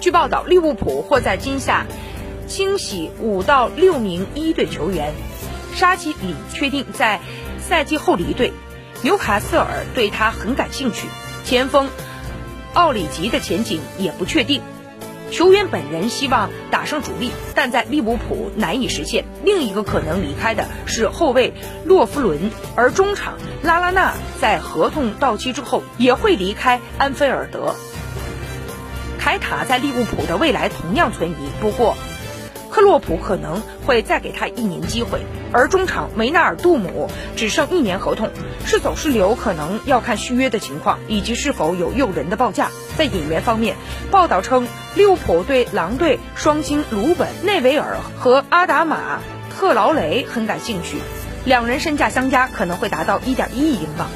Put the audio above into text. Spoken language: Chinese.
据报道，利物浦或在今夏清洗五到六名一队球员，沙奇里确定在赛季后离队。纽卡斯尔对他很感兴趣，前锋奥里吉的前景也不确定。球员本人希望打上主力，但在利物浦难以实现。另一个可能离开的是后卫洛夫伦，而中场拉拉纳在合同到期之后也会离开安菲尔德。凯塔在利物浦的未来同样存疑，不过克洛普可能会再给他一年机会。而中场梅纳尔杜姆只剩一年合同，是走是留可能要看续约的情况，以及是否有诱人的报价。在引援方面，报道称利物浦对狼队双星鲁本内维尔和阿达马特劳雷很感兴趣，两人身价相加可能会达到一点一亿英镑。